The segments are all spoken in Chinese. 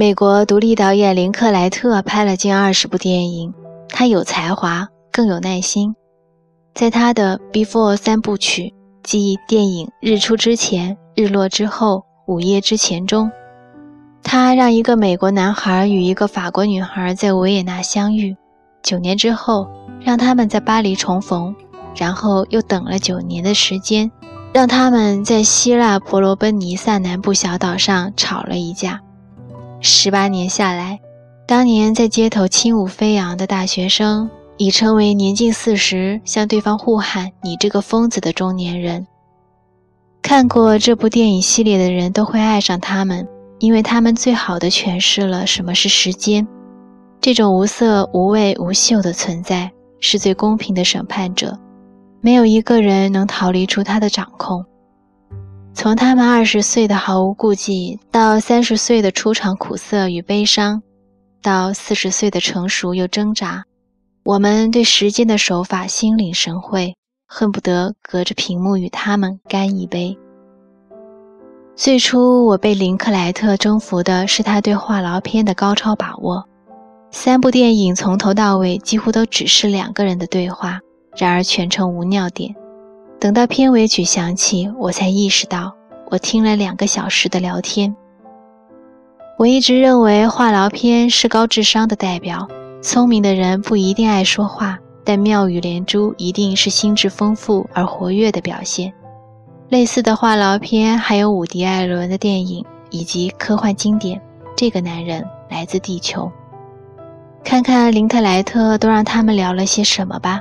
美国独立导演林克莱特拍了近二十部电影，他有才华，更有耐心。在他的《Before》三部曲，即电影《日出之前》《日落之后》《午夜之前》中，他让一个美国男孩与一个法国女孩在维也纳相遇，九年之后让他们在巴黎重逢，然后又等了九年的时间，让他们在希腊伯罗奔尼撒南部小岛上吵了一架。十八年下来，当年在街头轻舞飞扬的大学生，已成为年近四十向对方呼喊“你这个疯子”的中年人。看过这部电影系列的人都会爱上他们，因为他们最好的诠释了什么是时间。这种无色无味无嗅的存在，是最公平的审判者，没有一个人能逃离出他的掌控。从他们二十岁的毫无顾忌，到三十岁的出场苦涩与悲伤，到四十岁的成熟又挣扎，我们对时间的手法心领神会，恨不得隔着屏幕与他们干一杯。最初，我被林克莱特征服的是他对话痨片的高超把握。三部电影从头到尾几乎都只是两个人的对话，然而全程无尿点。等到片尾曲响起，我才意识到我听了两个小时的聊天。我一直认为话痨片是高智商的代表，聪明的人不一定爱说话，但妙语连珠一定是心智丰富而活跃的表现。类似的话痨片还有伍迪·艾伦的电影以及科幻经典《这个男人来自地球》。看看林特莱特都让他们聊了些什么吧，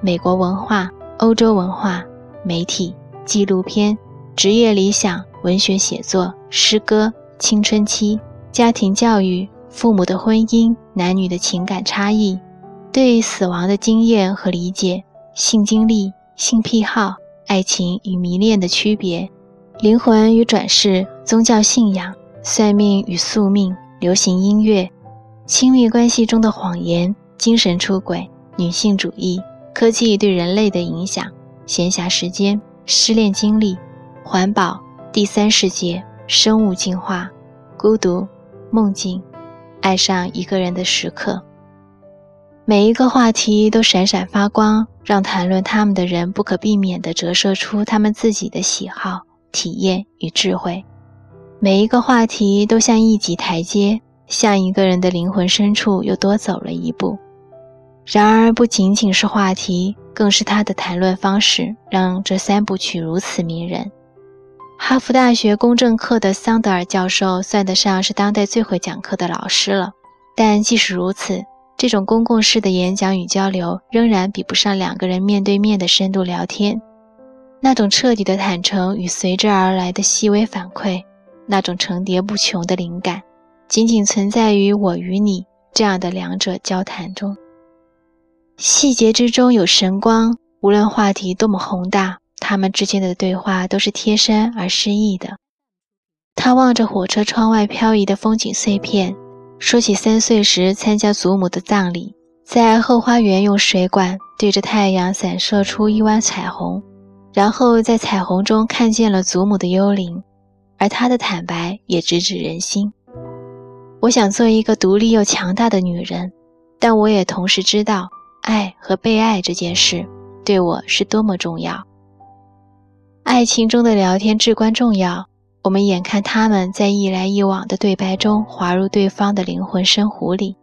美国文化。欧洲文化、媒体、纪录片、职业理想、文学写作、诗歌、青春期、家庭教育、父母的婚姻、男女的情感差异、对死亡的经验和理解、性经历、性癖好、爱情与迷恋的区别、灵魂与转世、宗教信仰、算命与宿命、流行音乐、亲密关系中的谎言、精神出轨、女性主义。科技对人类的影响、闲暇时间、失恋经历、环保、第三世界、生物进化、孤独、梦境、爱上一个人的时刻，每一个话题都闪闪发光，让谈论他们的人不可避免地折射出他们自己的喜好、体验与智慧。每一个话题都像一级台阶，向一个人的灵魂深处又多走了一步。然而，不仅仅是话题，更是他的谈论方式，让这三部曲如此迷人。哈佛大学公正课的桑德尔教授算得上是当代最会讲课的老师了，但即使如此，这种公共式的演讲与交流仍然比不上两个人面对面的深度聊天。那种彻底的坦诚与随之而来的细微反馈，那种层叠不穷的灵感，仅仅存在于我与你这样的两者交谈中。细节之中有神光，无论话题多么宏大，他们之间的对话都是贴身而诗意的。他望着火车窗外飘移的风景碎片，说起三岁时参加祖母的葬礼，在后花园用水管对着太阳散射出一弯彩虹，然后在彩虹中看见了祖母的幽灵，而他的坦白也直指人心。我想做一个独立又强大的女人，但我也同时知道。爱和被爱这件事对我是多么重要。爱情中的聊天至关重要。我们眼看他们在一来一往的对白中滑入对方的灵魂深湖里。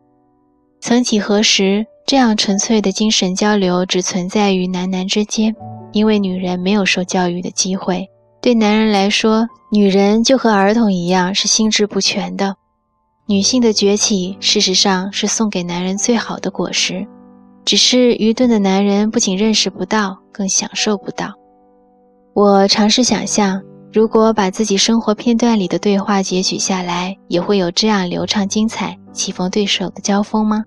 曾几何时，这样纯粹的精神交流只存在于男男之间，因为女人没有受教育的机会。对男人来说，女人就和儿童一样是心智不全的。女性的崛起，事实上是送给男人最好的果实。只是愚钝的男人不仅认识不到，更享受不到。我尝试想象，如果把自己生活片段里的对话截取下来，也会有这样流畅精彩、棋逢对手的交锋吗？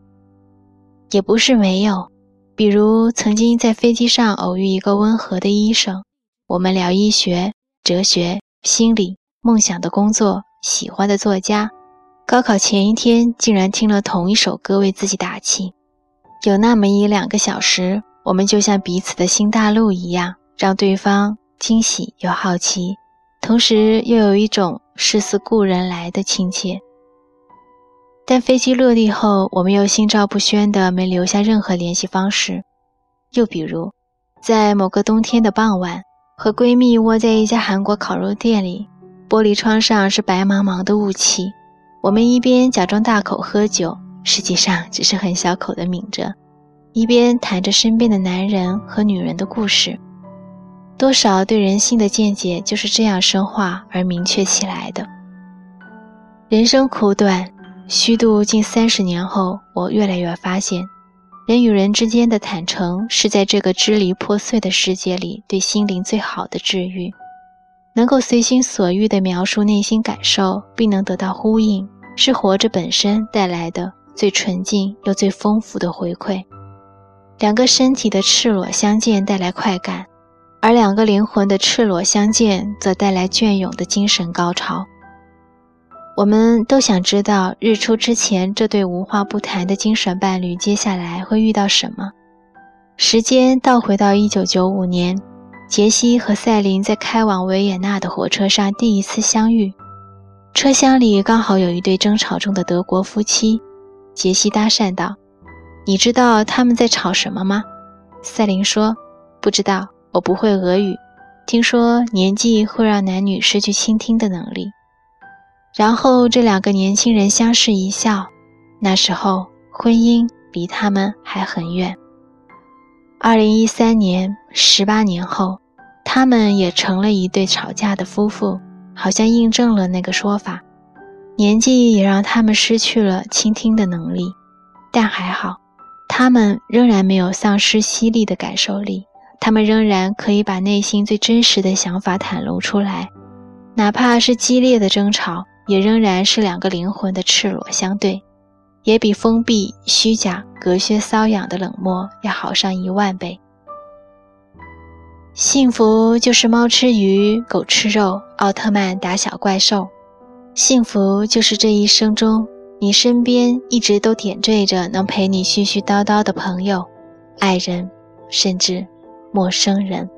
也不是没有，比如曾经在飞机上偶遇一个温和的医生，我们聊医学、哲学、心理、梦想的工作、喜欢的作家。高考前一天，竟然听了同一首歌为自己打气。有那么一两个小时，我们就像彼此的新大陆一样，让对方惊喜又好奇，同时又有一种似似故人来的亲切。但飞机落地后，我们又心照不宣的没留下任何联系方式。又比如，在某个冬天的傍晚，和闺蜜窝在一家韩国烤肉店里，玻璃窗上是白茫茫的雾气，我们一边假装大口喝酒，实际上只是很小口的抿着，一边谈着身边的男人和女人的故事。多少对人性的见解就是这样深化而明确起来的。人生苦短，虚度近三十年后，我越来越发现，人与人之间的坦诚是在这个支离破碎的世界里对心灵最好的治愈。能够随心所欲地描述内心感受，并能得到呼应，是活着本身带来的最纯净又最丰富的回馈。两个身体的赤裸相见带来快感。而两个灵魂的赤裸相见，则带来隽永的精神高潮。我们都想知道，日出之前这对无话不谈的精神伴侣接下来会遇到什么。时间倒回到1995年，杰西和赛琳在开往维也纳的火车上第一次相遇。车厢里刚好有一对争吵中的德国夫妻。杰西搭讪道：“你知道他们在吵什么吗？”赛琳说：“不知道。”我不会俄语，听说年纪会让男女失去倾听的能力。然后这两个年轻人相视一笑，那时候婚姻离他们还很远。二零一三年，十八年后，他们也成了一对吵架的夫妇，好像印证了那个说法。年纪也让他们失去了倾听的能力，但还好，他们仍然没有丧失犀利的感受力。他们仍然可以把内心最真实的想法袒露出来，哪怕是激烈的争吵，也仍然是两个灵魂的赤裸相对，也比封闭、虚假、隔靴搔痒的冷漠要好上一万倍。幸福就是猫吃鱼，狗吃肉，奥特曼打小怪兽。幸福就是这一生中，你身边一直都点缀着能陪你絮絮叨叨的朋友、爱人，甚至。陌生人。